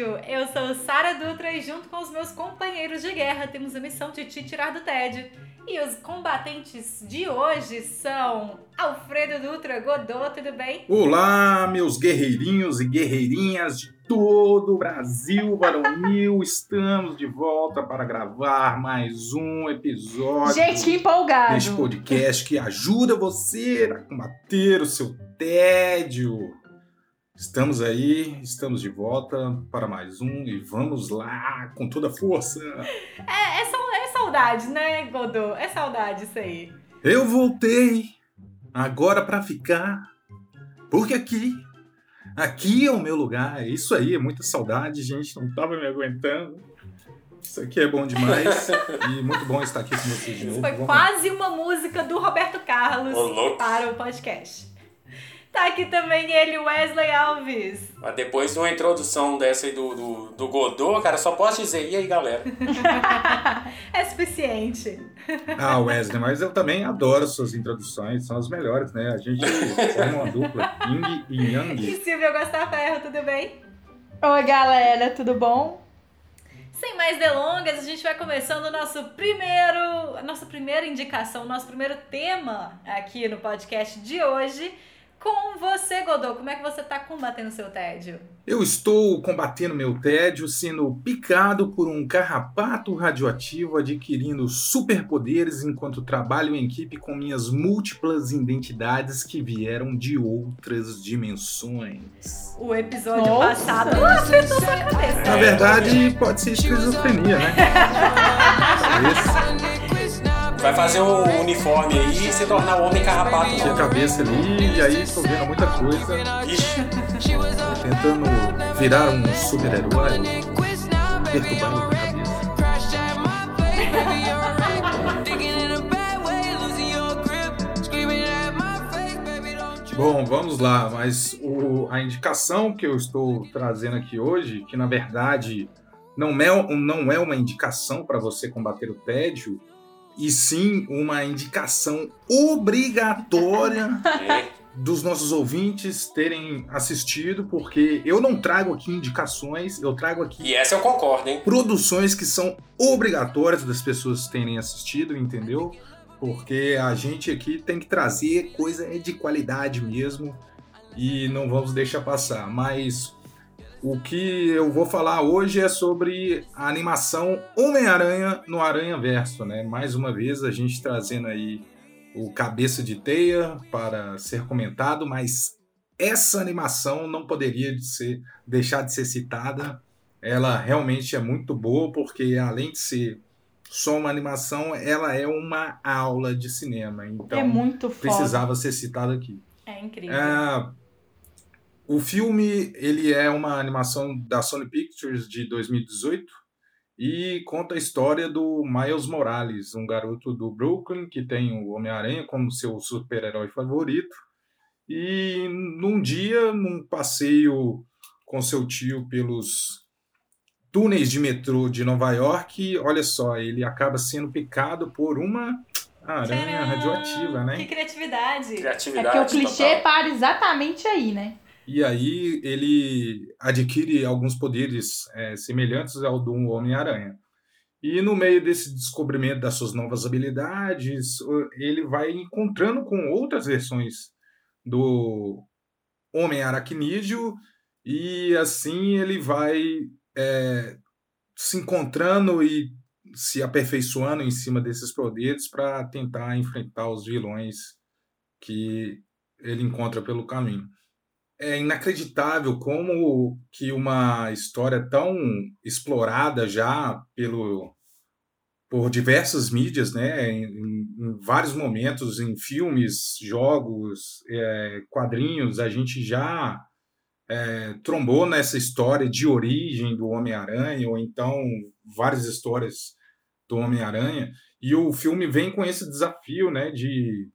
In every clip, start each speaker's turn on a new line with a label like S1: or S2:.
S1: Tédio. Eu sou Sara Dutra e junto com os meus companheiros de guerra temos a missão de te tirar do tédio. E os combatentes de hoje são Alfredo Dutra, Godot, tudo bem?
S2: Olá, meus guerreirinhos e guerreirinhas de todo o Brasil varonil. Estamos de volta para gravar mais um episódio
S3: Gente, empolgado.
S2: deste podcast que ajuda você a combater o seu tédio. Estamos aí, estamos de volta para mais um e vamos lá com toda a força.
S1: É, é, é saudade, né, Godot? É saudade isso aí.
S2: Eu voltei agora para ficar, porque aqui, aqui é o meu lugar. É isso aí, é muita saudade, gente. Não tava me aguentando. Isso aqui é bom demais e muito bom estar aqui com vocês de novo.
S1: Isso foi
S2: Vamos
S1: quase uma música do Roberto Carlos para o podcast. Tá aqui também ele, Wesley Alves.
S4: Mas depois de uma introdução dessa aí do, do, do Godot, cara, só posso dizer, e aí, galera?
S1: É suficiente.
S2: Ah, Wesley, mas eu também adoro suas introduções, são as melhores, né? A gente forma uma dupla, Ying e
S1: E
S2: Yang.
S1: Silvia Gostaferro, tudo bem?
S3: Oi, galera, tudo bom?
S1: Sem mais delongas, a gente vai começando o nosso primeiro, a nossa primeira indicação, o nosso primeiro tema aqui no podcast de hoje. Com você, Godot, como é que você tá combatendo o seu tédio?
S2: Eu estou combatendo meu tédio sendo picado por um carrapato radioativo adquirindo superpoderes enquanto trabalho em equipe com minhas múltiplas identidades que vieram de outras dimensões.
S1: O episódio
S3: Nossa.
S1: passado não acertou sua cabeça.
S2: Na verdade, pode ser esquizofrenia, né? Esse,
S4: Vai fazer um uniforme aí e se tornar o homem carrapato.
S2: tinha a cabeça ali, e aí vendo muita coisa,
S4: Ixi,
S2: tentando virar um super-herói, perturbando a cabeça. Bom, vamos lá, mas o- a indicação que eu estou trazendo aqui hoje, que na verdade não é, não é uma indicação para você combater o tédio, e sim uma indicação obrigatória
S4: é,
S2: dos nossos ouvintes terem assistido, porque eu não trago aqui indicações, eu trago aqui
S4: E essa eu concordo, hein?
S2: produções que são obrigatórias das pessoas terem assistido, entendeu? Porque a gente aqui tem que trazer coisa de qualidade mesmo e não vamos deixar passar. Mas o que eu vou falar hoje é sobre a animação Homem-Aranha no Aranha Verso, né? Mais uma vez a gente trazendo aí o Cabeça de Teia para ser comentado, mas essa animação não poderia de ser, deixar de ser citada ela realmente é muito boa, porque além de ser só uma animação, ela é uma aula de cinema. Então,
S3: é muito foda.
S2: precisava ser citado aqui.
S1: É incrível.
S2: É, o filme ele é uma animação da Sony Pictures de 2018 e conta a história do Miles Morales, um garoto do Brooklyn que tem o Homem-Aranha como seu super-herói favorito. E num dia, num passeio com seu tio pelos túneis de metrô de Nova York, olha só, ele acaba sendo picado por uma aranha
S1: Tcharam!
S2: radioativa, né?
S1: Que criatividade.
S3: É
S4: Criatividade.
S3: porque o clichê
S4: total.
S3: para exatamente aí, né?
S2: E aí ele adquire alguns poderes é, semelhantes ao do Homem-Aranha. E no meio desse descobrimento das suas novas habilidades, ele vai encontrando com outras versões do Homem Aracnídeo e assim ele vai é, se encontrando e se aperfeiçoando em cima desses poderes para tentar enfrentar os vilões que ele encontra pelo caminho é inacreditável como que uma história tão explorada já pelo por diversas mídias, né, em, em vários momentos, em filmes, jogos, é, quadrinhos, a gente já é, trombou nessa história de origem do Homem-Aranha, ou então várias histórias do Homem-Aranha, E o filme vem com esse desafio, né, de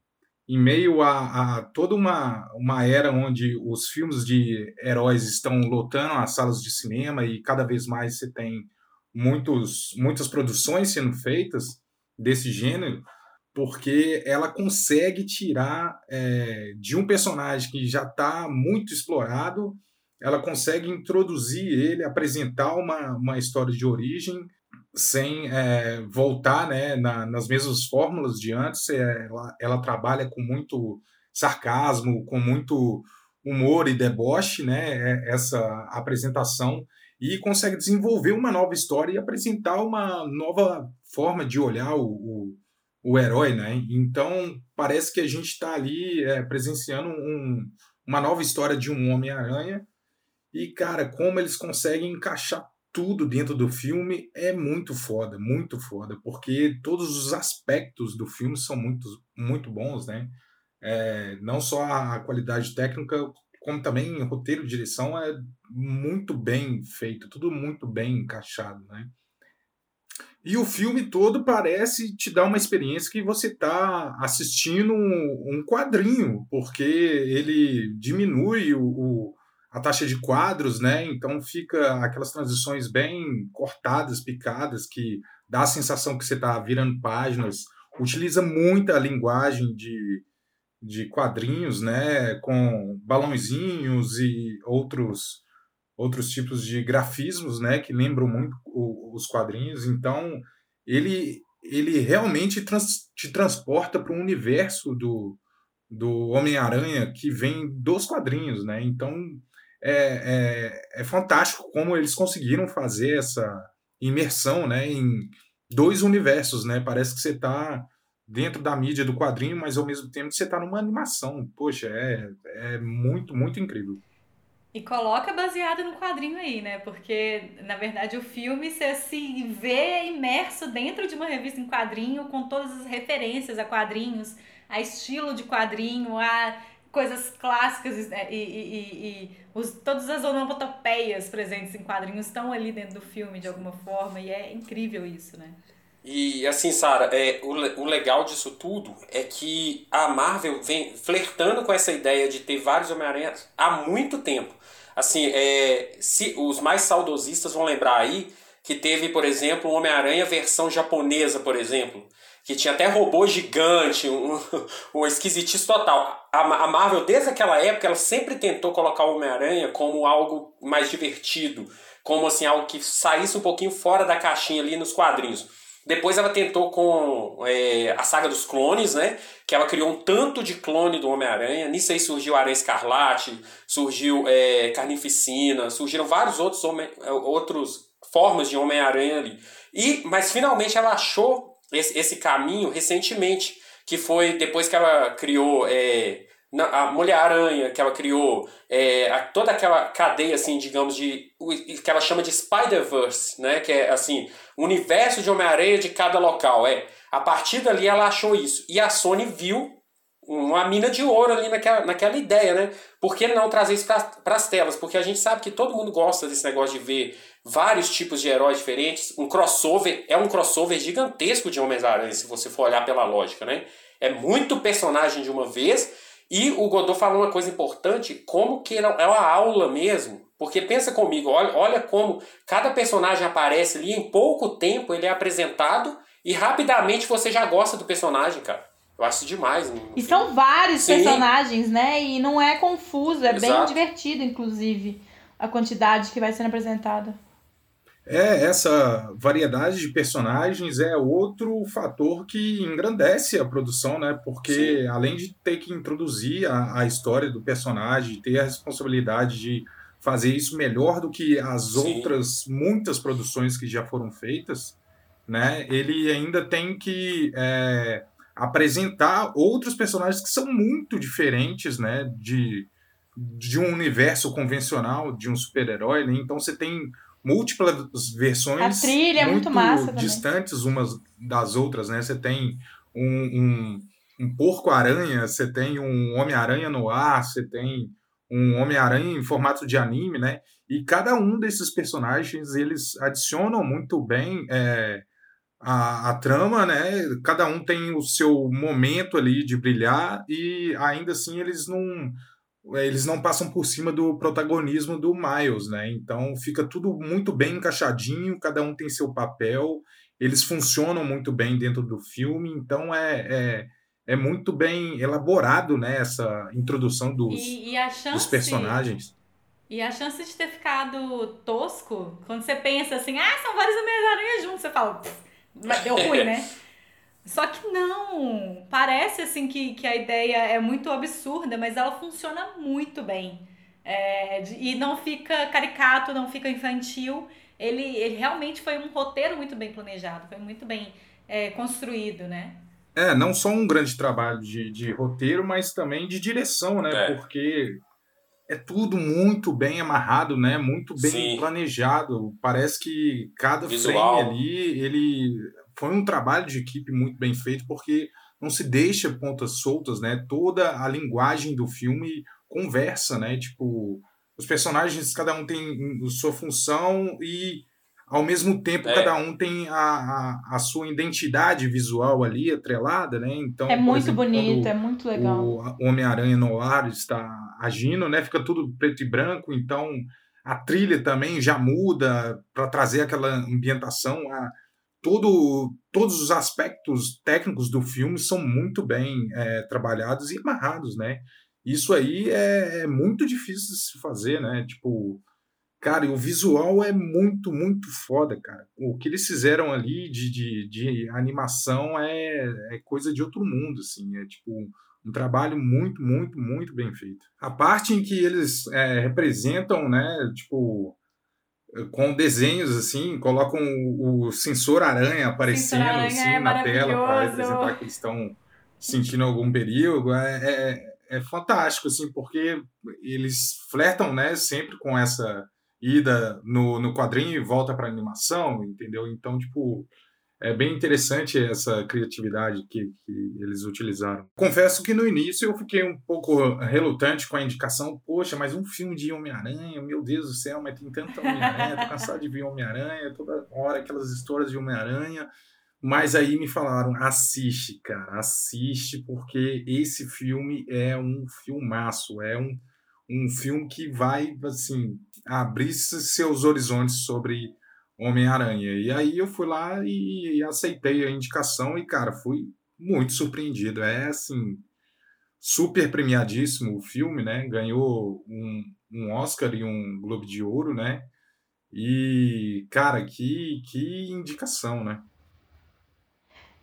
S2: em meio a, a, toda uma, uma era onde os filmes de heróis estão lotando as salas de cinema e cada vez mais você tem muitos, muitas produções sendo feitas desse gênero, porque ela consegue tirar é, de um personagem que já está muito explorado, ela consegue introduzir ele, apresentar uma, uma história de origem sem é, voltar né, na, nas mesmas fórmulas de antes. É, ela, ela, trabalha com muito sarcasmo, com muito humor e deboche, né, é, essa apresentação, e consegue desenvolver uma nova história e apresentar uma nova forma de olhar o, o, o herói. Né? Então, parece que a gente está ali é, presenciando um, uma nova história de um Homem-Aranha. E, cara, como eles conseguem encaixar tudo dentro do filme é muito foda, muito foda, porque todos os aspectos do filme são muito, muito bons, né? É, não só a qualidade técnica, como também roteiro e direção é muito bem feito, tudo muito bem encaixado, né? E o filme todo parece te dar uma experiência que você está assistindo um quadrinho, porque ele diminui o, o a taxa de quadros, né? Então fica aquelas transições bem cortadas, picadas, que dá a sensação que você está virando páginas. Utiliza muita linguagem de, de quadrinhos, né? Com balãozinhos e outros outros tipos de grafismos, né? Que lembram muito os quadrinhos. Então ele ele realmente trans, te transporta para o universo do, do Homem-Aranha que vem dos quadrinhos, né? Então é, é, é fantástico como eles conseguiram fazer essa imersão né, em dois universos. Né? Parece que você está dentro da mídia do quadrinho, mas ao mesmo tempo você está numa animação. Poxa, é, é muito, muito incrível.
S1: E coloca baseado no quadrinho aí, né? Porque, na verdade, o filme você se vê imerso dentro de uma revista em quadrinho, com todas as referências a quadrinhos, a estilo de quadrinho, a coisas clássicas e, e, e, e os, todas as onomatopeias presentes em quadrinhos estão ali dentro do filme de alguma forma e é incrível isso, né?
S4: E assim, Sara, é, o, o legal disso tudo é que a Marvel vem flertando com essa ideia de ter vários Homem-Aranhas há muito tempo. Assim, é, se os mais saudosistas vão lembrar aí que teve, por exemplo, um Homem-Aranha versão japonesa, por exemplo, que tinha até robô gigante, um, um esquisitice total. A, a, Marvel, desde aquela época, ela sempre tentou colocar o Homem-Aranha como algo mais divertido, como assim, algo que saísse um pouquinho fora da caixinha ali nos quadrinhos. Depois ela tentou com é, a saga dos clones, né? Que ela criou um tanto de clone do Homem-Aranha. Nisso aí surgiu Aranha Escarlate, surgiu é, Carnificina, surgiram vários outros, outros formas de Homem-Aranha ali. E, mas finalmente ela achou esse, esse caminho recentemente, que foi depois que ela criou é, a Mulher-Aranha, que ela criou é, a, toda aquela cadeia, assim, digamos, de que ela chama de Spider-Verse, né? Que é, assim, o universo de Homem-Aranha de cada local. É, a partir dali ela achou isso. E a Sony viu uma mina de ouro ali naquela, naquela ideia, né? Por que não trazer isso para as telas? Porque a gente sabe que todo mundo gosta desse negócio de ver vários tipos de heróis diferentes. Um crossover é um crossover gigantesco de Homens-Aranha, se você for olhar pela lógica, né? É muito personagem de uma vez. E o Godot falou uma coisa importante, como que é uma aula mesmo. Porque pensa comigo, olha, olha como cada personagem aparece ali, em pouco tempo ele é apresentado e rapidamente você já gosta do personagem, cara. Eu acho demais.
S3: E são vários Sim. personagens, né? E não é confuso, é Exato. bem divertido, inclusive, a quantidade que vai sendo apresentada.
S2: É, essa variedade de personagens é outro fator que engrandece a produção, né? Porque Sim. além de ter que introduzir a, a, história do personagem, ter a responsabilidade de fazer isso melhor do que as Sim. outras muitas produções que já foram feitas, né? Ele ainda tem que é, apresentar outros personagens que são muito diferentes, né? De, de um universo convencional, de um super-herói, né? Então você tem múltiplas versões
S3: a trilha é muito, muito massa
S2: distantes também. umas das outras, né? Você tem um, um, um porco-aranha, você tem um Homem-Aranha no ar, você tem um Homem-Aranha em formato de anime, né? E cada um desses personagens, eles adicionam muito bem é, a, a, trama, né? Cada um tem o seu momento ali de brilhar e ainda assim eles não eles não passam por cima do protagonismo do Miles, né? Então fica tudo muito bem encaixadinho, cada um tem seu papel, eles funcionam muito bem dentro do filme, então é, é, é muito bem elaborado, né? Essa introdução dos,
S1: e, e chance,
S2: dos personagens.
S1: E a chance de ter ficado tosco, quando você pensa assim, ah, são vários Homem-Aranha juntos, você fala, deu ruim, né? Só que não, parece assim que, que a ideia é muito absurda, mas ela funciona muito bem. É, e não fica caricato, não fica infantil. Ele, ele realmente foi um roteiro muito bem planejado, foi muito bem é, construído, né?
S2: É, não só um grande trabalho de, de roteiro, mas também de direção, né? É. Porque é tudo muito bem amarrado, né? Muito bem Sim. planejado. Parece que cada Visual. frame ali, ele foi um trabalho de equipe muito bem feito, porque não se deixa pontas soltas, né? Toda a linguagem do filme conversa, né? Tipo, os personagens, cada um tem sua função e ao mesmo tempo, é. cada um tem a, a, a, sua identidade visual ali atrelada, né? Então,
S3: é muito exemplo, bonito, é muito legal.
S2: O Homem-Aranha no ar está agindo, né? Fica tudo preto e branco, então a trilha também já muda para trazer aquela ambientação. A, todo, todos os aspectos técnicos do filme são muito bem é, trabalhados e amarrados, né? Isso aí é, é muito difícil de se fazer, né? Tipo, Cara, e o visual é muito, muito foda, cara. O que eles fizeram ali de, de, de animação é, é coisa de outro mundo, assim. É tipo um trabalho muito, muito, muito bem feito. A parte em que eles é, representam, né, tipo, com desenhos, assim, colocam o, o sensor aranha aparecendo sensor -aranha assim, é na tela para representar que eles estão sentindo algum perigo. É, é, é fantástico, assim, porque eles flertam, né, sempre com essa ida no, no quadrinho e volta para animação, entendeu? Então, tipo, é bem interessante essa criatividade que, que eles utilizaram. Confesso que no início eu fiquei um pouco relutante com a indicação. Poxa, mas um filme de Homem-Aranha, meu Deus do céu, mas tem tanto Homem-Aranha, tô cansado de ver Homem-Aranha, toda hora aquelas histórias de Homem-Aranha. Mas aí me falaram, assiste, cara, assiste, porque esse filme é um filmaço, é um, um filme que vai, assim, abrir seus horizontes sobre Homem-Aranha. E aí eu fui lá e, e, aceitei a indicação e, cara, fui muito surpreendido. É, assim, super premiadíssimo o filme, né? Ganhou um, um Oscar e um Globo de Ouro, né? E, cara, que, que indicação, né?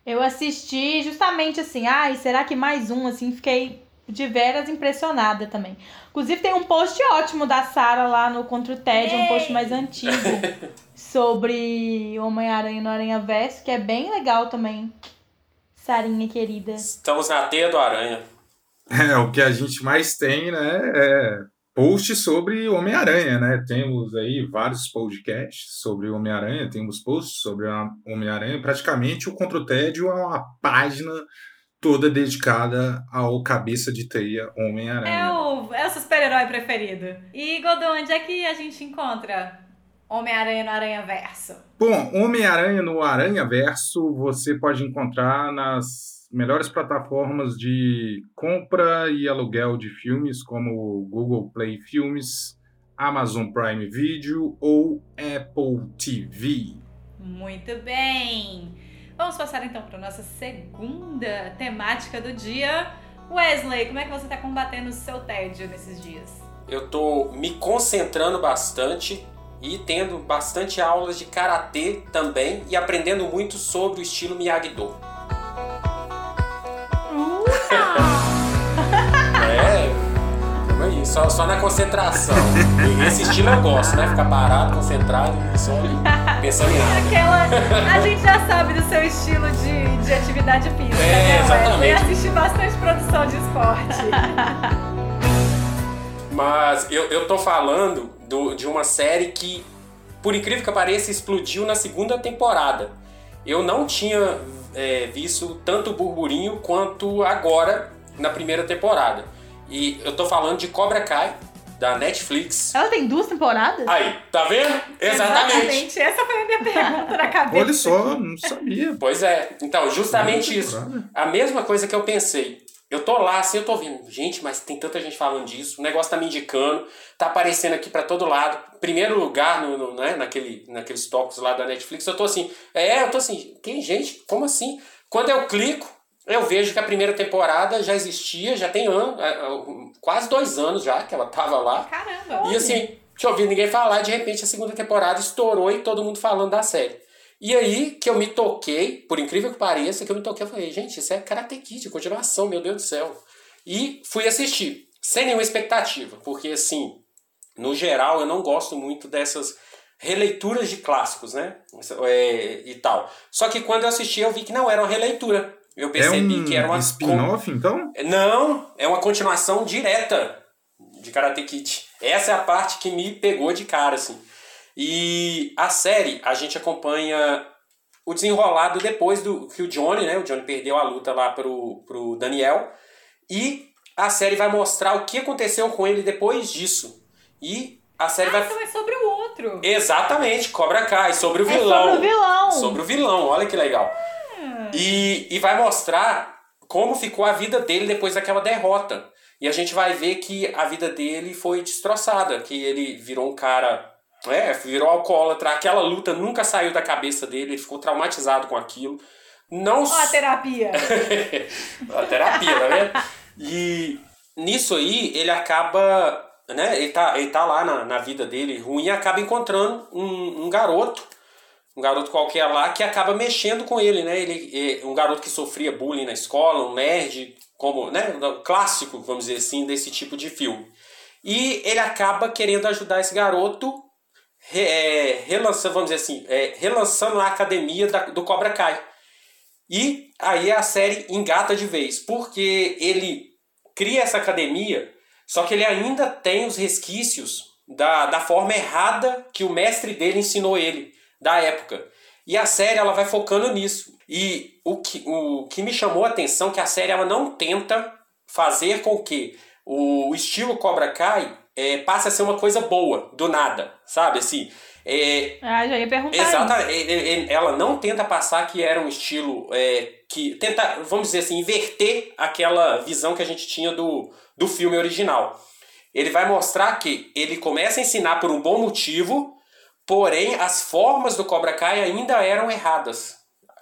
S3: Eu assisti justamente assim, ai, será que mais um, assim, fiquei de veras impressionada também. Inclusive tem um post ótimo da Sara lá no Contra o Ted, um post mais antigo, sobre Homem-Aranha no Aranha Verso, que é bem legal também. Sarinha querida.
S4: Estamos na teia do Aranha.
S2: É, o que a gente mais tem, né, é post sobre Homem-Aranha, né? Temos aí vários podcasts sobre Homem-Aranha, temos posts sobre Homem-Aranha. Praticamente o Contra o Tédio é uma página toda dedicada ao cabeça de teia Homem-Aranha.
S1: É o, é o super-herói preferido. E, Godô, onde é que a gente encontra Homem-Aranha no Aranha Verso?
S2: Bom, Homem-Aranha no Aranha Verso você pode encontrar nas melhores plataformas de compra e aluguel de filmes, como Google Play Filmes, Amazon Prime Video ou Apple TV.
S1: Muito bem! Vamos passar então para nossa segunda temática do dia. Wesley, como é que você está combatendo o seu tédio nesses dias?
S4: Eu estou me concentrando bastante e tendo bastante aulas de karatê também e aprendendo muito sobre o estilo Miyagi-Do. Só, na concentração. Esse estilo eu gosto, né? Ficar parado, concentrado e só pensando em nada.
S1: Aquela, a gente já sabe do seu estilo de, de atividade física, é, né, exatamente. E assistir bastante produção de esporte.
S4: Mas eu, eu tô falando do, de uma série que, por incrível que pareça, explodiu na segunda temporada. Eu não tinha é, visto tanto burburinho quanto agora na primeira temporada. E eu tô falando de Cobra Kai, da Netflix.
S3: Ela tem duas temporadas?
S4: Aí, tá vendo? Exatamente.
S1: Essa foi a minha pergunta na cabeça.
S2: Olha só, não sabia.
S4: Pois é. Então, justamente isso. A mesma coisa que eu pensei. Eu tô lá, assim, eu tô vendo, gente, mas tem tanta gente falando disso, o negócio tá me indicando, tá aparecendo aqui pra todo lado. Primeiro lugar, no, no, né, naquele, naqueles tópicos lá da Netflix, eu tô assim, é, eu tô assim, tem gente, como assim? Quando eu clico, eu vejo que a primeira temporada já existia, já tem ano, é, é, quase dois anos já que ela tava lá.
S1: Caramba.
S4: E assim, tinha ouvido ninguém falar, de repente a segunda temporada estourou e todo mundo falando da série. E aí que eu me toquei, por incrível que pareça, que eu me toquei, eu falei, gente, isso é Karate Kid, continuação, meu Deus do céu. E fui assistir, sem nenhuma expectativa, porque assim, no geral eu não gosto muito dessas releituras de clássicos, né? É, e tal. Só que quando eu assisti eu vi que não era uma releitura. Eu
S2: É
S4: percebi
S2: um
S4: que era uma
S2: spin-off, então?
S4: não, é uma continuação direta de Karate Kid. Essa é a parte que me pegou de cara, assim. E a série, a gente acompanha o desenrolado depois do que o Johnny, né? O Johnny perdeu a luta lá pro, pro Daniel. E a série vai mostrar o que aconteceu com ele depois disso. E a série
S1: Ah,
S4: vai.
S1: então é sobre o outro.
S4: Exatamente, Cobra Kai, sobre o
S3: É
S4: vilão.
S3: sobre o vilão.
S4: Sobre o vilão, olha que legal. E, e vai mostrar como ficou a vida dele depois daquela derrota. E a gente vai ver que a vida dele foi destroçada, que ele virou um cara. É, virou alcoólatra. Aquela luta nunca saiu da cabeça dele, ele ficou traumatizado com aquilo. Não
S1: Ó, a terapia.
S4: a terapia, tá vendo? E nisso aí, ele acaba. Né, ele, tá, ele tá lá na, na vida dele ruim e acaba encontrando um, um garoto, um garoto qualquer lá, que acaba mexendo com ele, né? Ele um garoto que sofria bullying na escola, um nerd, como, né? Clássico, vamos dizer assim, desse tipo de filme. E ele acaba querendo ajudar esse garoto, é, relançando, vamos dizer assim, é, relançando a academia da, do Cobra Kai. E aí a série engata de vez, porque ele cria essa academia, só que ele ainda tem os resquícios da, da forma errada que o mestre dele ensinou ele, da época. E a série ela vai focando nisso. E o que, o que me chamou a atenção é que a série ela não tenta fazer com que o estilo Cobra Kai é, passe a ser uma coisa boa, do nada, sabe? Assim, é,
S3: Ah, já ia perguntar. isso.
S4: Exatamente. Ela não tenta passar que era um estilo é, que tenta, vamos dizer assim, inverter aquela visão que a gente tinha do, do filme original. Ele vai mostrar que ele começa a ensinar por um bom motivo, porém as formas do Cobra Kai ainda eram erradas.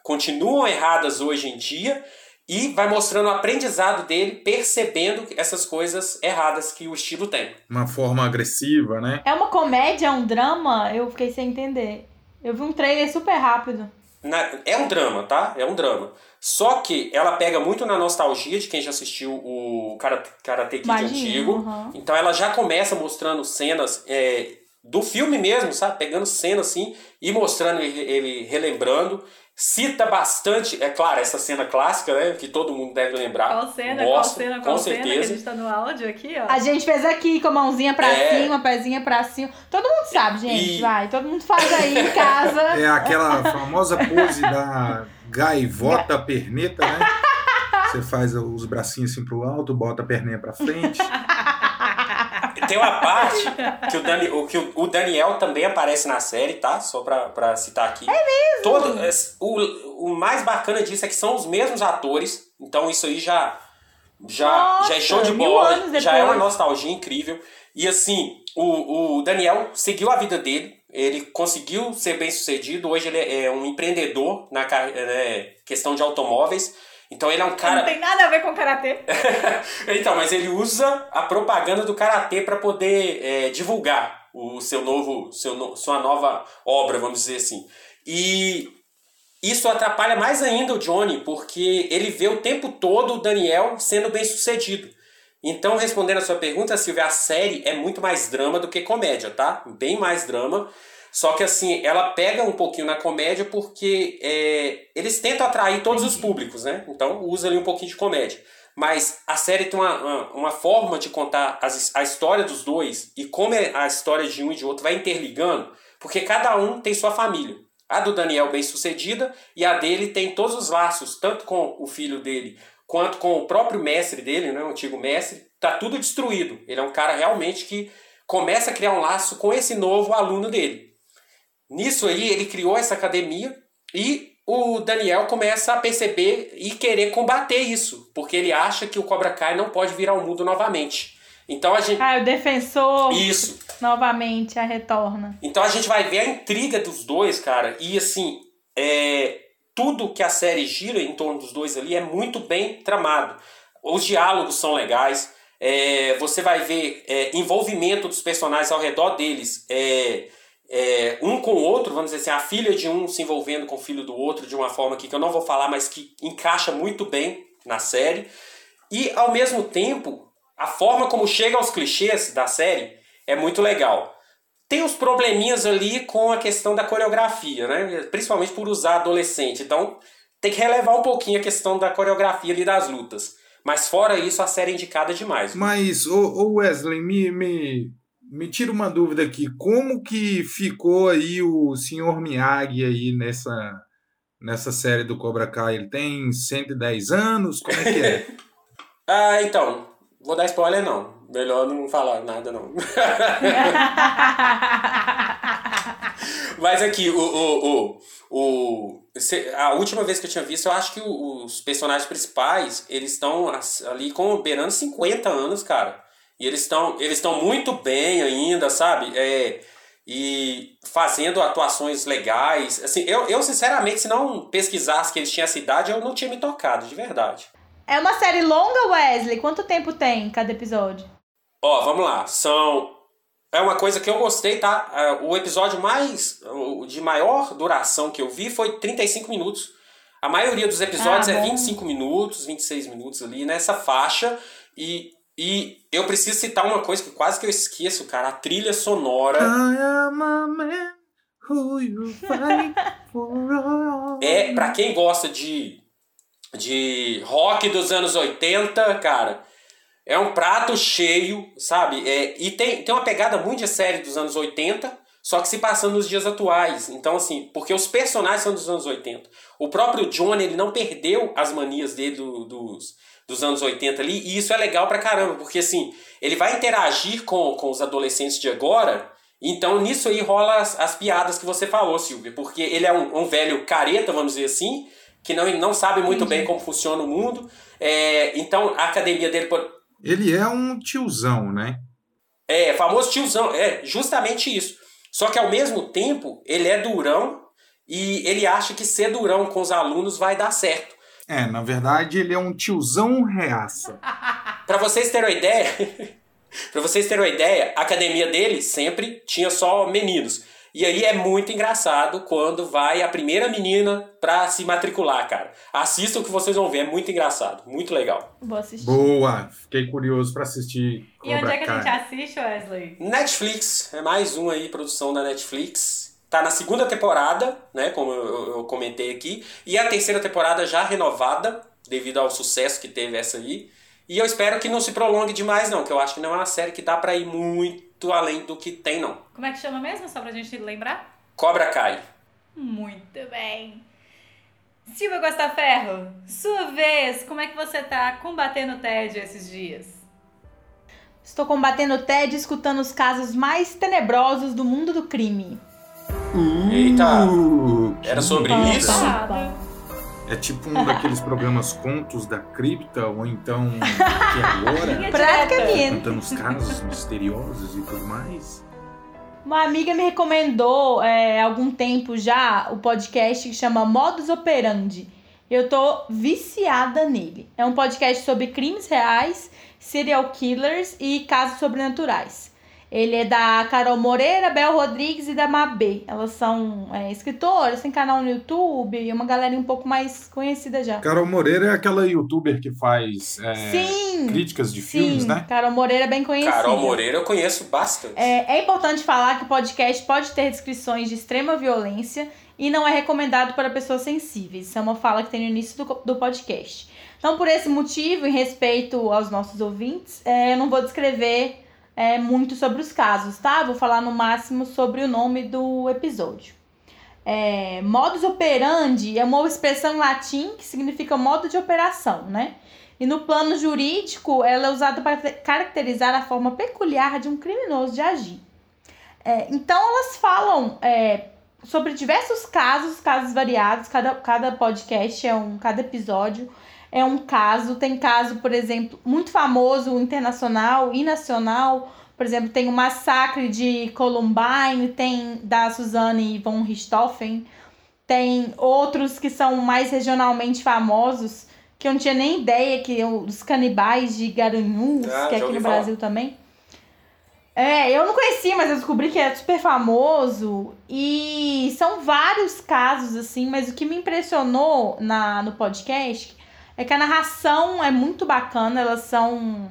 S4: Continuam erradas hoje em dia e vai mostrando o aprendizado dele, percebendo essas coisas erradas que o estilo tem.
S2: Uma forma agressiva, né?
S3: É uma comédia, é um drama? Eu fiquei sem entender. Eu vi um trailer super rápido.
S4: Na- é um drama, tá? É um drama. Só que ela pega muito na nostalgia de quem já assistiu o Karate, Karate Kid
S3: Imagino,
S4: antigo.
S3: uhum.
S4: Então ela já começa mostrando cenas é, do filme mesmo, sabe? Pegando cena assim e mostrando ele, ele relembrando. Cita bastante, é claro, essa cena clássica, né? Que todo mundo deve lembrar.
S1: Qual cena,
S4: Mostra,
S1: qual cena, qual
S4: com
S1: cena que a
S4: certeza.
S1: gente tá no áudio aqui, ó.
S3: A gente fez aqui com a mãozinha pra
S4: É.
S3: cima, pezinha pra cima. Todo mundo sabe, gente.
S4: E-
S3: Vai. Todo mundo faz aí em casa.
S2: É aquela famosa pose da gaivota perneta, né? Você faz os bracinhos assim pro alto, bota a perninha pra frente.
S4: Tem uma parte que o, Dani, o, que o- Daniel também aparece na série, tá? Só pra, pra citar aqui. É mesmo? Todo, é, o, o mais bacana disso é que são os mesmos atores, então isso aí já, já,
S3: Nossa,
S4: já é show de bola, já é uma nostalgia incrível. E assim, o, o Daniel seguiu a vida dele, ele conseguiu ser bem sucedido, hoje ele é um empreendedor na ca- é, questão de automóveis. Então ele é um cara.
S1: Não tem nada a ver com karatê.
S4: então, mas ele usa a propaganda do karatê para poder é, divulgar o seu novo, seu, no- sua nova obra, vamos dizer assim. E isso atrapalha mais ainda o Johnny, porque ele vê o tempo todo o Daniel sendo bem sucedido. Então, respondendo a sua pergunta, Silvia, a série é muito mais drama do que comédia, tá? Bem mais drama. Só que assim, ela pega um pouquinho na comédia porque é, eles tentam atrair todos os públicos, né? Então usa ali um pouquinho de comédia. Mas a série tem uma, uma, uma forma de contar as, a história dos dois e como é a história de um e de outro vai interligando, porque cada um tem sua família. A do Daniel bem sucedida e a dele tem todos os laços, tanto com o filho dele quanto com o próprio mestre dele, né, o antigo mestre, tá tudo destruído. Ele é um cara realmente que começa a criar um laço com esse novo aluno dele. Nisso aí, ele criou essa academia e o Daniel começa a perceber e querer combater isso, porque ele acha que o Cobra Kai não pode vir ao mundo novamente. Então a gente.
S3: Ah, o defensor.
S4: Isso.
S3: Novamente, a retorna.
S4: Então a gente vai ver a intriga dos dois, cara, e assim, é, tudo que a série gira em torno dos dois ali é muito bem tramado. Os diálogos são legais, é, você vai ver é, envolvimento dos personagens ao redor deles. É, é, um com o outro, vamos dizer assim, a filha de um se envolvendo com o filho do outro de uma forma que eu não vou falar, mas que encaixa muito bem na série. E ao mesmo tempo, a forma como chega aos clichês da série é muito legal. Tem os probleminhas ali com a questão da coreografia, né? Principalmente por usar adolescente. Então, tem que relevar um pouquinho a questão da coreografia ali das lutas. Mas fora isso, a série é indicada demais.
S2: Mas, ô, Wesley, me, me, me tira uma dúvida aqui. Como que ficou aí o Sr. Miyagi aí nessa, nessa série do Cobra Kai? Ele tem 110 anos? Como é que é?
S4: ah, então, vou dar spoiler não. Melhor não falar nada não. Mas aqui, o, o, o, a última vez que eu tinha visto, eu acho que os personagens principais, eles estão ali com beirando 50 anos, cara. E eles estão eles estão muito bem ainda, sabe? É, e fazendo atuações legais. Assim, eu, eu, sinceramente, se não pesquisasse que eles tinham essa idade, eu não tinha me tocado, de verdade.
S3: É uma série longa, Wesley? Quanto tempo tem cada episódio?
S4: Ó, vamos lá. São. É uma coisa que eu gostei, tá? É, o episódio mais. de maior duração que eu vi foi 35 minutos. A maioria dos episódios ah, é 25 minutos, 26 minutos ali nessa faixa. E e eu preciso citar uma coisa que quase que eu esqueço, cara. A trilha sonora. é, pra quem gosta de, de rock dos anos 80, cara, é um prato cheio, sabe? É, e tem, tem uma pegada muito de série dos anos 80, só que se passando nos dias atuais. Então, assim, porque os personagens são dos anos 80. O próprio Johnny, ele não perdeu as manias dele do, dos dos anos 80 ali, e isso é legal pra caramba, porque assim, ele vai interagir com, com os adolescentes de agora, então nisso aí rola as, as piadas que você falou, Silvia, porque ele é um, um velho careta, vamos dizer assim, que não, não sabe muito bem como funciona o mundo, é, então a academia dele...
S2: Ele é um tiozão, né?
S4: É, famoso tiozão, é justamente isso. Só que ao mesmo tempo, ele é durão e ele acha que ser durão com os alunos vai dar certo.
S2: É, na verdade, ele é um tiozão reaça.
S4: para vocês terem uma ideia, para vocês terem uma ideia, a academia dele sempre tinha só meninos. E aí é muito engraçado quando vai a primeira menina pra se matricular, cara. Assistam que vocês vão ver, é muito engraçado, muito legal.
S3: Vou assistir.
S2: Boa, fiquei curioso para assistir.
S1: E onde é que a gente assiste, Wesley?
S4: Netflix, é mais um aí, produção da Netflix tá na segunda temporada, né, como eu, eu, comentei aqui, e a terceira temporada já renovada, devido ao sucesso que teve essa aí. E eu espero que não se prolongue demais, não, que eu acho que não é uma série que dá pra ir muito além do que tem, não.
S1: Como é que chama mesmo, só pra gente lembrar?
S4: Cobra Kai.
S1: Muito bem. Silvia Costa Ferro, sua vez, como é que você tá combatendo o TED esses dias?
S3: Estou combatendo o TED escutando os casos mais tenebrosos do mundo do crime.
S4: Uh, Eita! Era sobre isso?
S2: É tipo um daqueles programas Contos da Cripta, ou então que agora?
S3: Praticamente.
S2: Contando os casos misteriosos e tudo mais.
S3: Uma amiga me recomendou é, há algum tempo já o podcast que chama Modus Operandi. Eu tô viciada nele. É um podcast sobre crimes reais, serial killers e casos sobrenaturais. Ele é da Carol Moreira, Bel Rodrigues e da Mabê. Elas são é, escritoras, tem canal no YouTube e uma galera um pouco mais conhecida já.
S2: Carol Moreira é aquela youtuber que faz é, sim, críticas de sim. filmes, né?
S3: Carol Moreira é bem conhecida.
S4: Carol Moreira eu conheço bastante.
S3: É, é importante falar que o podcast pode ter descrições de extrema violência e não é recomendado para pessoas sensíveis. Isso é uma fala que tem no início do, do podcast. Então, por esse motivo, em respeito aos nossos ouvintes, é, eu não vou descrever é, muito sobre os casos, tá? Vou falar no máximo sobre o nome do episódio. é, modus operandi é uma expressão latim que significa modo de operação, né? E no plano jurídico, ela é usada para caracterizar a forma peculiar de um criminoso de agir. É, então, elas falam é, sobre diversos casos, casos variados, cada, cada podcast é um, cada episódio é um caso. Tem caso, por exemplo, muito famoso, internacional e nacional. Por exemplo, tem o massacre de Columbine, tem da Suzanne von Richthofen, tem outros que são mais regionalmente famosos, que eu não tinha nem ideia, que os canibais de Garanhuns, ah, que é aqui no falar. Brasil também. É, eu não conhecia, mas eu descobri que é super famoso. E são vários casos, assim, mas o que me impressionou na, no podcast é que a narração é muito bacana, elas são.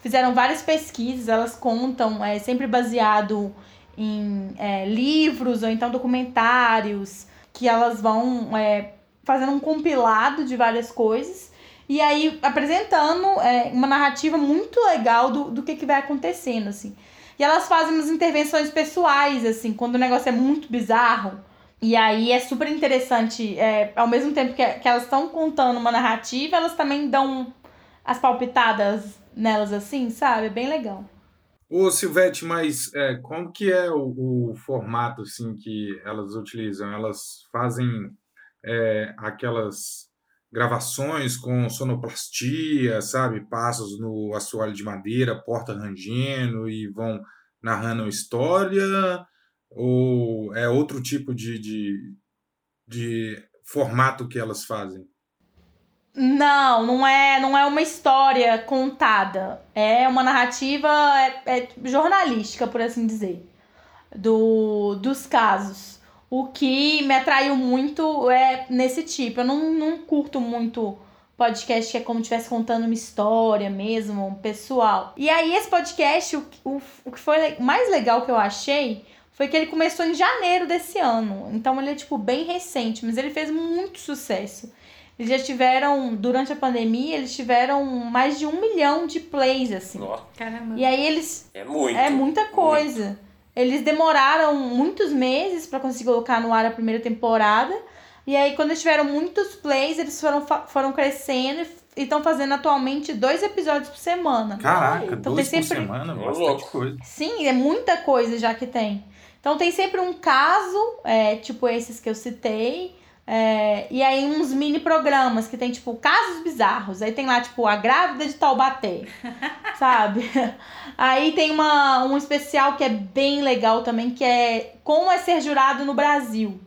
S3: Fizeram várias pesquisas, elas contam, é sempre baseado em é, livros ou então documentários, que elas vão é, fazendo um compilado de várias coisas. E aí apresentando é, uma narrativa muito legal do, do que, que vai acontecendo, assim. E elas fazem umas intervenções pessoais, assim, quando o negócio é muito bizarro e aí é super interessante, é, ao mesmo tempo que, que elas estão contando uma narrativa, elas também dão as palpitadas nelas assim, sabe? É bem legal.
S2: Ô Silvete, mas é, como que é o, o, formato assim, que elas utilizam? Elas fazem é, aquelas gravações com sonoplastia, sabe? Passos no assoalho de madeira, porta rangendo e vão narrando história ou é outro tipo de, de, de formato que elas fazem?
S3: Não, não é, não é uma história contada. É uma narrativa é, é jornalística, por assim dizer, do, dos casos. O que me atraiu muito é nesse tipo. Eu não, não curto muito podcast que é como se estivesse contando uma história mesmo, pessoal. E aí, esse podcast, o, o, o que foi mais legal que eu achei foi que ele começou em janeiro desse ano. Então ele é, tipo, bem recente, mas ele fez muito sucesso. Eles já tiveram, durante a pandemia, eles tiveram mais de um milhão de plays, assim.
S1: Nossa. Caramba.
S3: E aí eles.
S4: É muito.
S3: É muita coisa. Muito. Eles demoraram muitos meses para conseguir colocar no ar a primeira temporada. E aí, quando eles tiveram muitos plays, eles foram, foram crescendo e estão fazendo atualmente dois episódios por semana.
S2: Caraca, então, dois sempre... por semana? Bastante coisa.
S3: Sim, é muita coisa já que tem. Então tem sempre um caso, é, tipo esses que eu citei, é, e aí uns mini programas que tem, tipo, casos bizarros. Aí tem lá, tipo, a grávida de Taubaté, sabe? Aí tem uma, um especial que é bem legal também, que é Como é ser jurado no Brasil.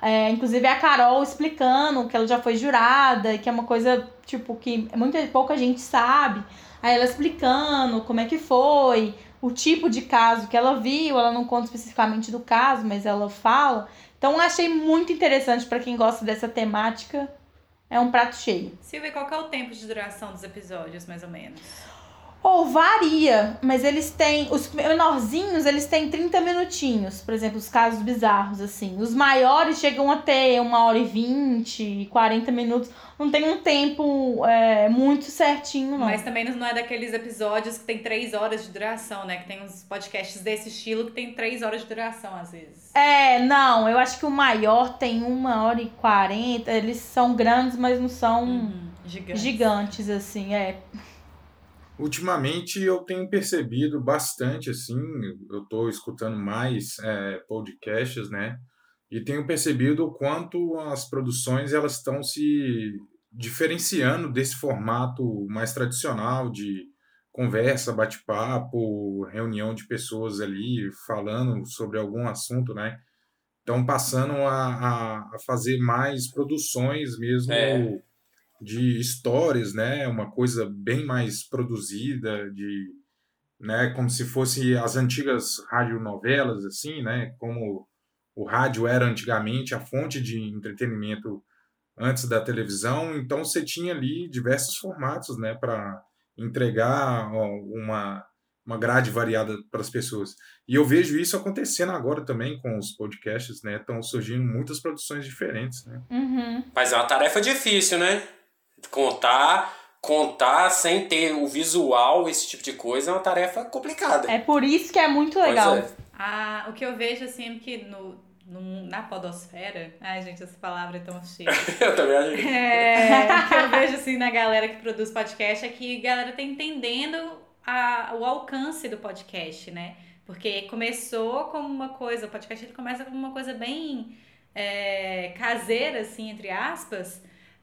S3: É, inclusive a Carol explicando que ela já foi jurada, que é uma coisa, tipo, que muita pouca gente sabe. Aí ela explicando como é que foi, o tipo de caso que ela viu, ela não conta especificamente do caso, mas ela fala. Então achei muito interessante para quem gosta dessa temática. É um prato cheio.
S1: Silvia, qual é o tempo de duração dos episódios, mais ou menos?
S3: Ou varia, mas eles têm. Os menorzinhos, eles têm 30 minutinhos. Por exemplo, os casos bizarros, assim. Os maiores chegam a ter uma hora e vinte, 40 minutos. Não tem um tempo é, muito certinho, não.
S1: Mas também não é daqueles episódios que tem três horas de duração, né? Que tem uns podcasts desse estilo que tem três horas de duração, às vezes.
S3: É, não. Eu acho que o maior tem uma hora e quarenta. Eles são grandes, mas não são uhum, gigantes. gigantes, assim. É.
S2: Ultimamente eu tenho percebido bastante, assim, eu estou escutando mais é, podcasts, né? E tenho percebido o quanto as produções elas estão se diferenciando desse formato mais tradicional de conversa, bate-papo, reunião de pessoas ali falando sobre algum assunto, né? Estão passando a, a, a fazer mais produções mesmo. É de histórias, né? Uma coisa bem mais produzida, de, né? Como se fosse as antigas radionovelas, assim, né? Como o rádio era antigamente a fonte de entretenimento antes da televisão. Então você tinha ali diversos formatos, né? Para entregar uma uma grade variada para as pessoas. E eu vejo isso acontecendo agora também com os podcasts, né? Estão surgindo muitas produções diferentes, né?
S3: Uhum.
S4: Mas é uma tarefa difícil, né? Contar, contar sem ter o visual, esse tipo de coisa, é uma tarefa complicada.
S3: É por isso que é muito legal. É.
S1: Ah, o que eu vejo assim é que no num- na podosfera. Ai, gente, essa palavra é tão cheia.
S4: Eu também acho. que-
S1: É, que eu vejo assim na galera que produz podcast é que a galera tá entendendo a, o alcance do podcast, né? Porque começou como uma coisa, o podcast ele começa como uma coisa bem é, caseira, assim, entre aspas.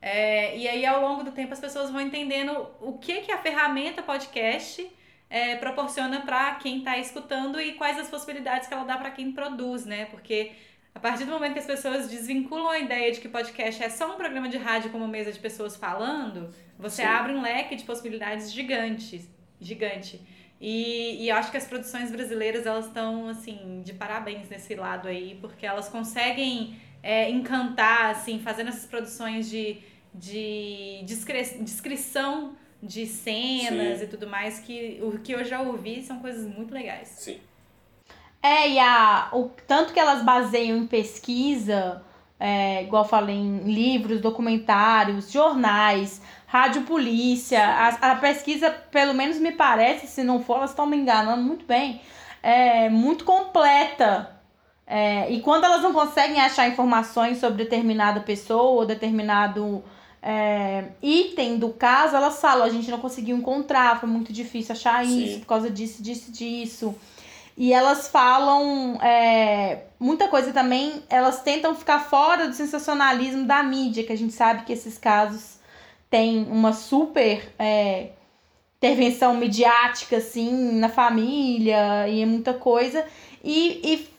S1: É, e aí, ao longo do tempo, as pessoas vão entendendo o que, que a ferramenta podcast é, proporciona para quem está escutando e quais as possibilidades que ela dá para quem produz, né? Porque a partir do momento que as pessoas desvinculam a ideia de que podcast é só um programa de rádio com uma mesa de pessoas falando, você
S4: Sim.
S1: abre um leque de possibilidades gigantes, gigante. E, e eu acho que as produções brasileiras elas estão assim de parabéns nesse lado aí, porque elas conseguem é, encantar, assim, fazendo essas produções de, de descre- descrição de cenas
S4: Sim.
S1: e tudo mais, que o que eu já ouvi são coisas muito legais.
S4: Sim.
S3: É, e a, o tanto que elas baseiam em pesquisa, é, igual eu falei, em livros, documentários, jornais, rádio polícia, a, a pesquisa, pelo menos me parece, se não for, elas estão me enganando muito bem, é muito completa. É, e quando elas não conseguem achar informações sobre determinada pessoa ou determinado é, item do caso, elas falam, a gente não conseguiu encontrar, foi muito difícil achar
S4: Sim.
S3: isso, por causa disso, disso, disso. E elas falam é, muita coisa também, elas tentam ficar fora do sensacionalismo da mídia, que a gente sabe que esses casos têm uma super é, intervenção midiática, assim, na família, e é muita coisa. E, e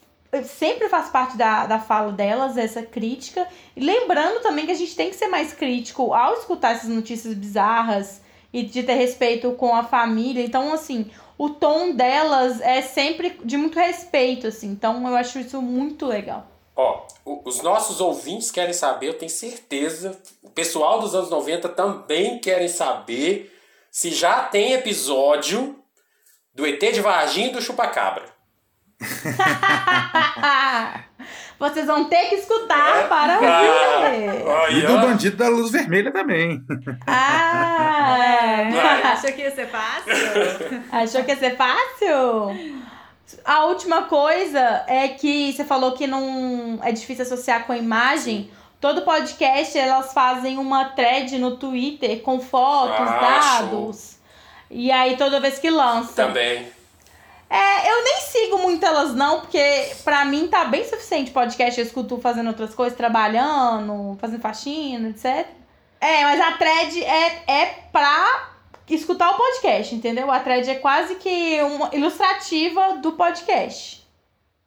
S3: sempre faz parte da, da fala delas essa crítica. E lembrando também que a gente tem que ser mais crítico ao escutar essas notícias bizarras e de ter respeito com a família. Então, assim, o tom delas é sempre de muito respeito, assim. Então, eu acho isso muito legal.
S4: Ó, os nossos ouvintes querem saber, eu tenho certeza. O pessoal dos anos 90 também querem saber se já tem episódio do ET de Varginha e do Chupacabra.
S3: Vocês vão ter que escutar
S4: É.
S3: para ouvir.
S2: E do bandido da luz vermelha também.
S3: Ah,
S1: É, achou que ia ser fácil?
S3: Achou que ia ser fácil? A última coisa é que você falou que não é difícil associar com a imagem. Todo podcast elas fazem uma thread no Twitter com fotos,
S4: Ah,
S3: dados. E aí toda vez que lança.
S4: Também.
S3: É, eu nem sigo muito elas não, porque pra mim tá bem suficiente podcast. Eu escuto fazendo outras coisas, trabalhando, fazendo faxina, etc. É, mas a thread é, é pra escutar o podcast, entendeu? A thread é quase que uma ilustrativa do podcast.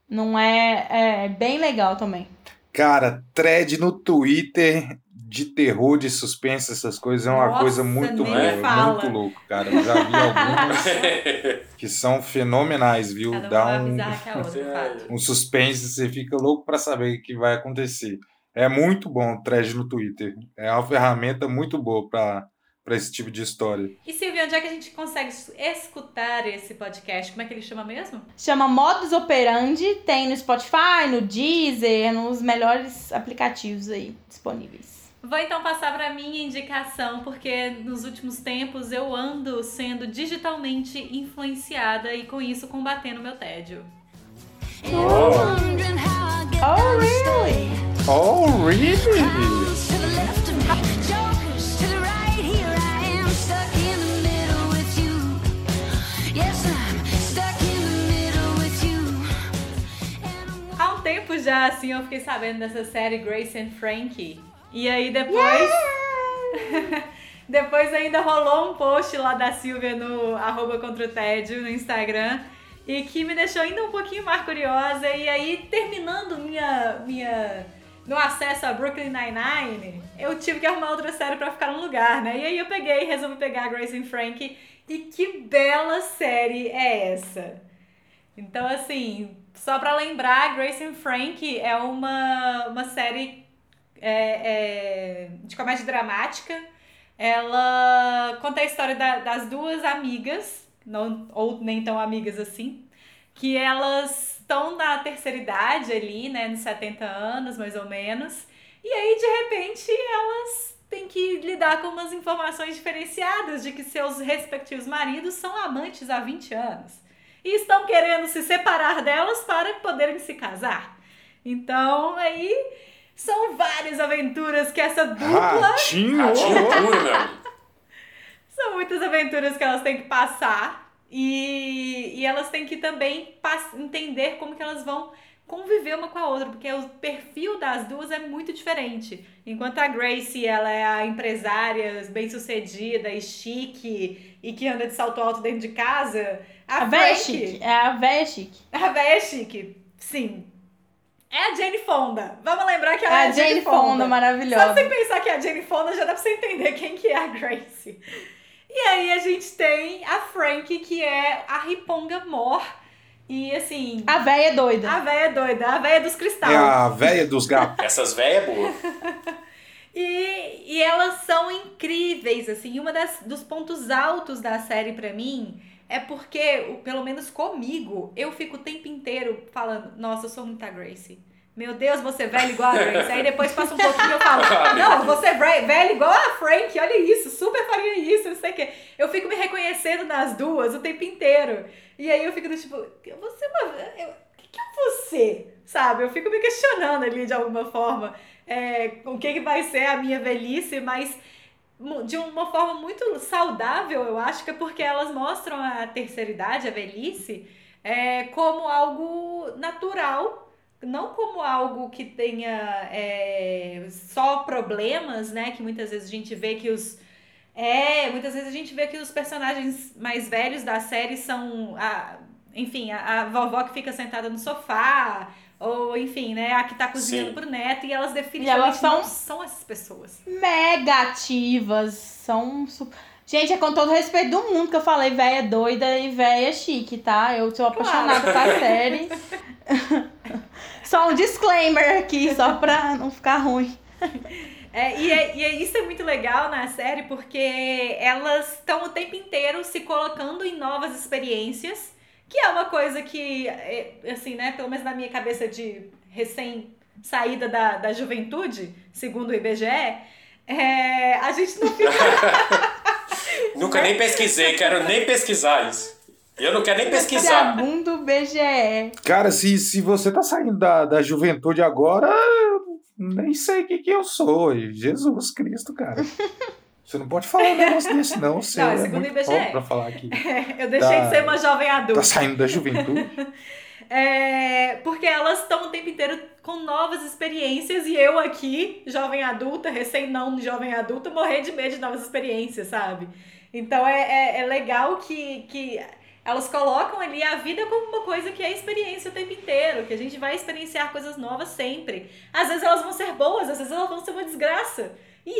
S3: Não é, é bem legal também.
S2: Cara, thread no Twitter de terror, de suspense, essas coisas é uma
S1: Nossa,
S2: coisa muito
S1: nem
S4: me
S2: boa,
S1: fala.
S2: muito louco, cara. Eu já vi algumas que são fenomenais, viu?
S1: Cada
S2: Dá
S1: mais
S2: um,
S1: bizarra que a outra, fato.
S2: um suspense, você fica louco pra saber o que vai acontecer. É muito bom o thread no Twitter. É uma ferramenta muito boa pra para esse tipo de história.
S1: E Silvia, onde é que a gente consegue escutar esse podcast? Como é que ele chama mesmo?
S3: Chama Modus Operandi, tem no Spotify, no Deezer, nos melhores aplicativos aí disponíveis.
S1: Vou então passar para minha indicação, porque nos últimos tempos eu ando sendo digitalmente influenciada e com isso combatendo meu tédio.
S3: Oh, really?
S2: Oh, really?
S1: Há um tempo já, assim, eu fiquei sabendo dessa série Grace and Frankie. E aí depois. depois ainda rolou um post lá da Silvia no arroba contra o tédio no Instagram. E que me deixou ainda um pouquinho mais curiosa. E aí, terminando minha. minha meu acesso a Brooklyn Nine-Nine, eu tive que arrumar outra série pra ficar no lugar, né? E aí eu peguei, resolvi pegar Grace and Frankie. E que bela série é essa? Então, assim, só pra lembrar, Grace and Frank é uma, uma série é, é, de comédia dramática. Ela conta a história da- das duas amigas, não, ou nem tão amigas assim, que elas estão na terceira idade ali, né, nos 70 anos, mais ou menos. E aí, de repente, elas têm que lidar com umas informações diferenciadas de que seus respectivos maridos são amantes há 20 anos e estão querendo se separar delas para poderem se casar. Então, aí são várias aventuras que essa dupla.
S2: Ratinho!
S4: Ratinho amigo.
S1: São muitas aventuras que elas têm que passar. E, e elas têm que também entender como que elas vão conviver uma com a outra, porque o perfil das duas é muito diferente. Enquanto a Gracie, ela é a empresária bem-sucedida e chique e que anda de salto alto dentro de casa, a,
S3: A véia é chique. É a véia chique.
S1: A véia é chique, sim. É a Jane Fonda. Vamos lembrar que
S3: É
S1: ela é,
S3: a Jane Fonda,
S1: Só
S3: maravilhosa.
S1: de você pensar que é a Jane Fonda já dá pra você entender quem que é a Gracie. E aí a gente tem a Frank, que é a Riponga Mor. E assim,
S3: A véia é doida.
S1: a véia doida, a véia dos cristais.
S2: É a velha dos gatos.
S4: Essas velhas é boa.
S1: E, e elas são incríveis, assim. E uma das, dos pontos altos da série pra mim é porque, pelo menos comigo, eu fico o tempo inteiro falando, nossa, eu sou muito a Gracie. Meu Deus, você é velho igual a Gracie. Aí depois passa um pouquinho e eu falo, não, você é ve- velho igual a Frank, olha isso, super faria isso, não sei o quê. Eu fico me reconhecendo nas duas o tempo inteiro. E aí eu fico do tipo, você é uma. eu- O que, que é você? Sabe? Eu fico me questionando ali de alguma forma é, o que, que vai ser a minha velhice, mas de uma forma muito saudável, eu acho que é porque elas mostram a terceira idade, a velhice, é, como algo natural, não como algo que tenha é, só problemas, né? Que muitas vezes a gente vê que os. É, muitas vezes a gente vê que os personagens mais velhos da série são. A, enfim, a, a vovó que fica sentada no sofá, ou enfim, né? A que tá cozinhando
S4: Sim.
S1: pro neto, e elas definitivamente
S3: elas são-
S1: não são essas pessoas.
S3: Mega ativas. São. su- Gente, é com todo respeito do mundo que eu falei, véia doida e véia chique, tá? Eu sou apaixonada com a série. só um disclaimer aqui, só pra não ficar ruim.
S1: É, e, é, e é- isso é muito legal na série porque elas estão o tempo inteiro se colocando em novas experiências, que é uma coisa que, é, assim, né, pelo menos na minha cabeça de recém saída da, da juventude, segundo o IBGE, é, a gente não fica.
S4: Nunca nem pesquisei, quero nem pesquisar isso. Eu não quero nem pesquisar.
S3: Segundo o BGE.
S2: Cara, se, se você tá saindo da, da juventude agora, eu nem sei o que, que eu sou. Jesus Cristo, cara. Você não pode falar um negócio desse, não. Seu
S1: Não,
S2: é
S1: segundo
S2: muito
S1: IBGE.
S2: pra falar aqui.
S1: Eu deixei
S2: Tá.
S1: de ser uma jovem adulta.
S2: Tá saindo da juventude.
S1: É, porque elas estão o tempo inteiro com novas experiências e eu aqui, jovem adulta, recém não jovem adulta, morrer de medo de novas experiências, sabe? Então é, é, é legal que, que elas colocam ali a vida como uma coisa que é experiência o tempo inteiro, que a gente vai experienciar coisas novas sempre. Às vezes elas vão ser boas, às vezes elas vão ser uma desgraça. E,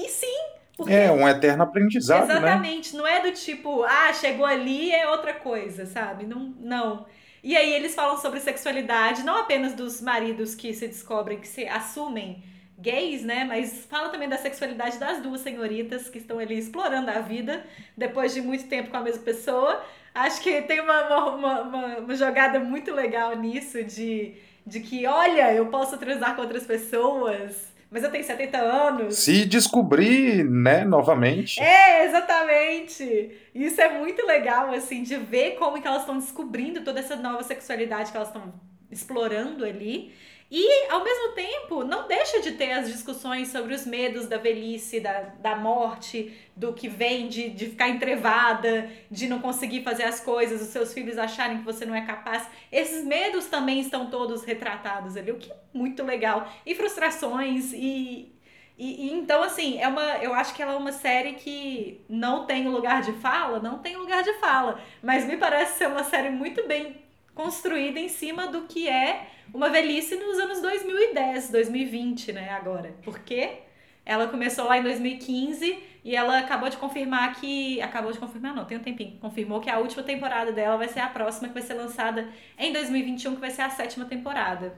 S1: e, e sim, porque
S2: É, um eterno aprendizado, né?
S1: Exatamente, não é do tipo, ah, chegou ali é outra coisa, sabe? Não, não. E aí eles falam sobre sexualidade, não apenas dos maridos que se descobrem, que se assumem gays, né? Mas fala também da sexualidade das duas senhoritas que estão ali explorando a vida depois de muito tempo com a mesma pessoa. Acho que tem uma, uma, uma, uma- uma jogada muito legal nisso de, de que, olha, eu posso transar com outras pessoas, mas eu tenho 70 anos.
S2: Se descobrir, né, novamente.
S1: É, exatamente. Isso é muito legal, assim, de ver como que elas estão descobrindo toda essa nova sexualidade que elas estão explorando ali. E, ao mesmo tempo, não deixa de ter as discussões sobre os medos da velhice, da, da morte, do que vem de, de ficar entrevada, de não conseguir fazer as coisas, os seus filhos acharem que você não é capaz. Esses medos também estão todos retratados ali, o que é muito legal. E frustrações, e, e, e então, assim, é uma, eu acho que ela é uma série que não tem lugar de fala, não tem lugar de fala, mas me parece ser uma série muito bem construída em cima do que é uma velhice nos anos 2010, 2020, né, agora. Porque ela começou lá em 2015 e ela acabou de confirmar que. Acabou de confirmar, não, tem um tempinho. Confirmou que a última temporada dela vai ser a próxima, que vai ser lançada em 2021, que vai ser a sétima temporada.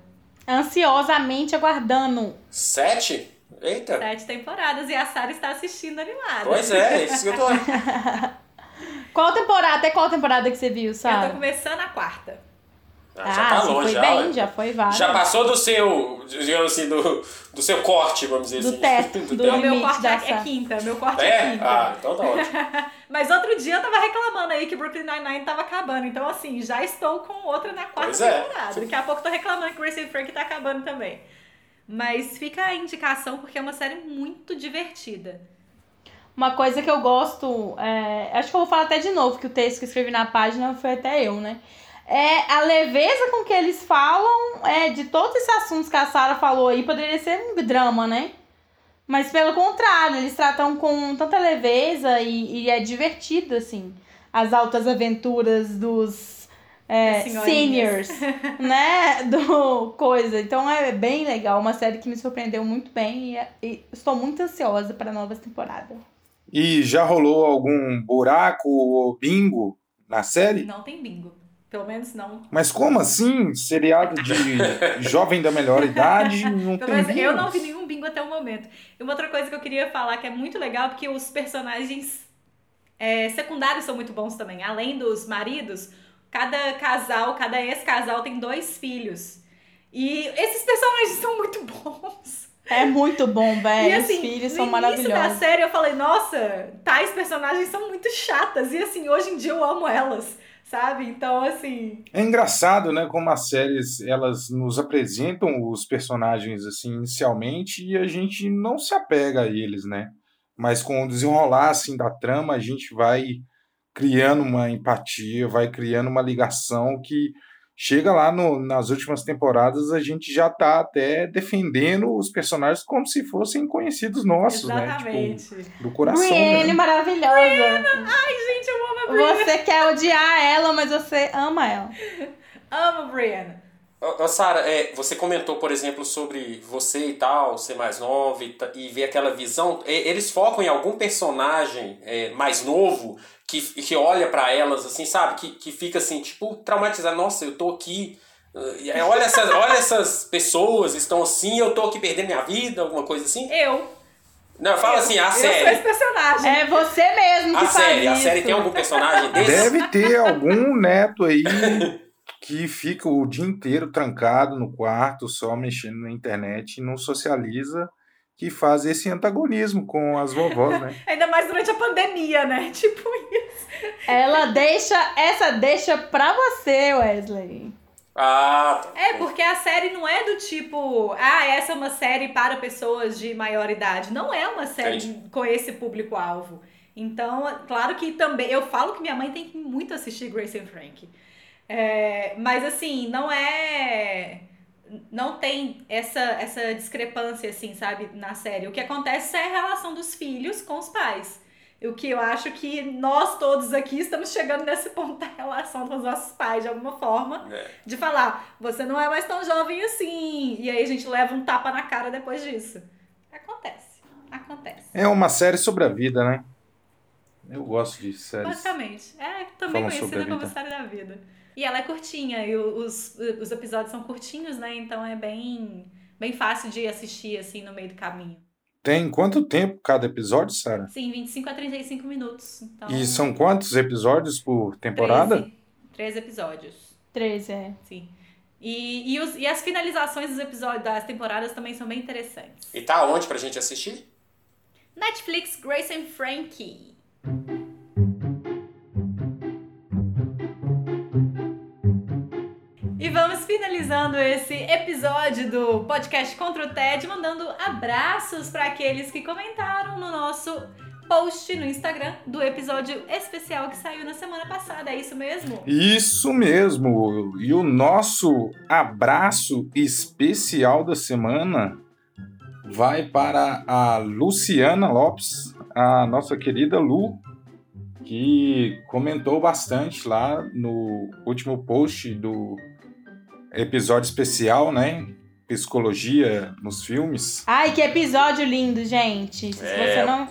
S3: Ansiosamente aguardando.
S4: Sete? Eita.
S1: Sete temporadas e a Sarah está assistindo animada.
S4: Pois é, isso que eu tô.
S3: Qual temporada? Até qual temporada que você viu,
S1: Eu tô
S3: sabe?
S1: começando a quarta.
S4: Ah, já tá
S3: sim,
S4: longe,
S3: foi
S4: já.
S3: bem, já foi várias.
S4: Já passou do seu, digamos assim, do, do seu corte, vamos dizer
S3: Do
S4: assim.
S3: teto,
S4: do
S3: do
S4: teto.
S1: meu corte é, é quinta, meu corte é,
S4: É?
S1: quinta.
S4: Ah, então tá ótimo.
S1: Mas outro dia eu tava reclamando aí que Brooklyn Nine-Nine tava acabando. Então, assim, já estou com outra na quarta
S4: Pois é.
S1: temporada. Daqui a pouco eu tô reclamando que Grace and Frank tá acabando também. Mas fica a indicação porque é uma série muito divertida.
S3: Uma coisa que eu gosto, é, acho que eu vou falar até de novo, que o texto que eu escrevi na página foi até eu, né? É a leveza com que eles falam é, de todos esses assuntos que a Sarah falou aí, poderia ser um drama, né? Mas pelo contrário, eles tratam com tanta leveza e, e é divertido, assim. As altas aventuras dos é, seniors, né? Do coisa. Então é bem legal, uma série que me surpreendeu muito bem e, e estou muito ansiosa para a nova temporada.
S2: E já rolou algum buraco ou bingo na série?
S1: Não tem bingo. Pelo menos não.
S2: Mas como assim? Seriado de jovem da melhor idade? Não
S1: Pelo
S2: tem
S1: menos eu
S2: bingo?
S1: não vi nenhum bingo até o momento. E uma outra coisa que eu queria falar que é muito legal, porque os personagens é, secundários são muito bons também. Além dos maridos, cada casal, cada ex-casal tem dois filhos. E esses personagens são muito bons.
S3: É muito bom, velho.
S1: e assim,
S3: Os filhos
S1: no
S3: são
S1: início da
S3: maravilhosos.
S1: série eu falei, nossa, tais personagens são muito chatas. E assim, hoje em dia eu amo elas, sabe? Então, assim,
S2: É engraçado, né, como as séries elas nos apresentam os personagens assim inicialmente e a gente não se apega a eles, né? Mas com o desenrolar assim da trama, a gente vai criando uma empatia, vai criando uma ligação que chega lá no- nas últimas temporadas a gente já tá até defendendo os personagens como se fossem conhecidos nossos, né?
S1: exatamente.
S2: Tipo, do coração.
S3: Brienne,
S2: né?
S3: maravilhosa.
S1: Gente, eu amo a Brienne.
S3: Você quer odiar ela, mas você ama ela.
S1: Amo a Brienne.
S4: Sara, é, você comentou, por exemplo, sobre você e tal, ser mais nova e, e ver aquela visão. E- Eles focam em algum personagem é, mais novo que, que olha pra elas, assim, sabe? Que, que fica assim, tipo, traumatizado. Nossa, eu tô aqui. eh, é, Olha essas, olha essas pessoas, estão assim, eu tô aqui perdendo minha vida, alguma coisa assim.
S1: Eu.
S4: Não, fala assim, a
S1: eu sou esse
S4: série.
S1: personagem.
S3: É você mesmo que
S4: A
S3: faz
S4: série, a
S3: isso.
S4: série tem algum personagem desse?
S2: Deve ter algum neto aí que fica o dia inteiro trancado no quarto, só mexendo na internet e não socializa, que faz esse antagonismo com as vovós, né?
S1: Ainda mais durante a pandemia, né? Tipo isso.
S3: Ela deixa, essa deixa pra você, Wesley.
S4: Ah.
S1: É, porque a série não é do tipo, ah, essa é uma série para pessoas de maior idade. Não é uma série
S4: Entendi.
S1: com esse público-alvo. Então, claro que também. Eu falo que minha mãe tem que muito assistir Grace and Frank. É, mas assim, não é. Não tem essa, essa discrepância, assim, sabe, na série. O que acontece é a relação dos filhos com os pais. O que eu acho que nós todos aqui estamos chegando nesse ponto da relação com os nossos pais, de alguma forma
S4: É.
S1: de falar, você não é mais tão jovem assim. E aí a gente leva um tapa na cara depois disso. Acontece. Acontece.
S2: É uma série sobre a vida, né? Eu gosto de séries.
S1: Basicamente. É também
S2: Falam
S1: conhecida como. História da Vida. E ela é curtinha, e os, os episódios são curtinhos, né? Então é bem, bem fácil de assistir, assim, no meio do caminho.
S2: Tem quanto tempo cada episódio, Sara?
S1: Sim, 25 a 35 minutos. Então,
S2: E são quantos episódios por temporada?
S1: 13, 13 episódios.
S3: 13, é.
S1: Sim. E, e, os, e as finalizações dos episódios das temporadas também são bem interessantes.
S4: E tá onde pra gente assistir?
S1: Netflix Grace and Frankie. Vamos finalizando esse episódio do podcast Contra o TED, mandando abraços para aqueles que comentaram no nosso post no Instagram do episódio especial que saiu na semana passada. É isso mesmo?
S2: Isso mesmo! E o nosso abraço especial da semana vai para a Luciana Lopes, a nossa querida Lu, que comentou bastante lá no último post do episódio especial, né? Psicologia nos filmes.
S3: Ai, que episódio lindo, gente. Se
S4: É.
S3: você não.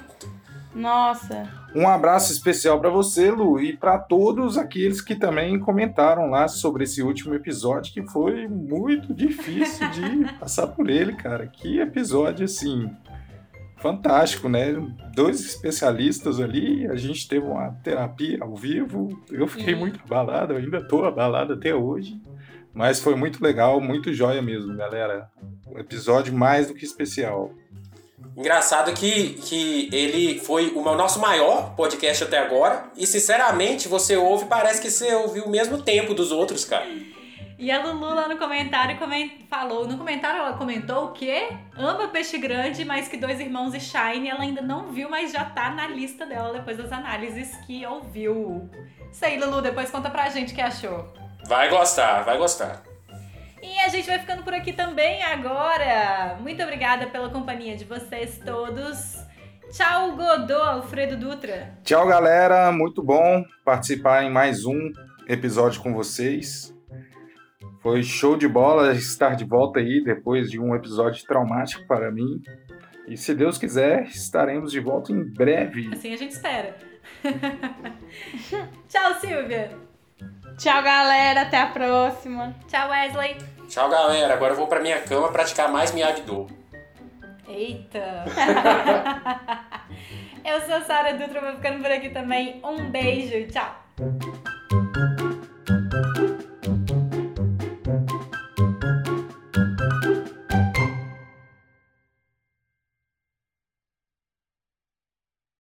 S3: Nossa.
S2: Um abraço especial para você, Lu, e para todos aqueles que também comentaram lá sobre esse último episódio, que foi muito difícil de passar por ele, cara. Que episódio, assim, fantástico, né? Dois especialistas ali, a gente teve uma terapia ao vivo, eu fiquei muito abalado, eu ainda tô abalado até hoje, Mas foi muito legal, muito joia mesmo, galera. Um episódio mais do que especial.
S4: Engraçado que, que ele foi o nosso maior podcast até agora. E sinceramente, você ouve, parece que você ouviu o mesmo tempo dos outros, cara.
S1: E a Lulu lá no comentário coment... falou, no comentário ela comentou o quê? Ama Peixe Grande, mas que Dois Irmãos e Shine ela ainda não viu, mas já tá na lista dela depois das análises que ouviu. Isso aí, Lulu, depois conta pra gente o que achou.
S4: Vai gostar, vai gostar.
S1: E a gente vai ficando por aqui também agora. Muito obrigada pela companhia de vocês todos. Tchau, Godô, Alfredo Dutra.
S2: Tchau, galera. Muito bom participar em mais um episódio com vocês. Foi show de bola estar de volta aí depois de um episódio traumático para mim. E se Deus quiser, estaremos de volta em breve.
S1: Assim a gente espera. Tchau, Silvia.
S3: Tchau, galera. Até a próxima.
S1: Tchau, Wesley.
S4: Tchau, galera. Agora eu vou pra minha cama praticar mais Miyagi-Do.
S1: Eita. eu sou a Sara Dutra, vou ficando por aqui também. Um beijo. Tchau.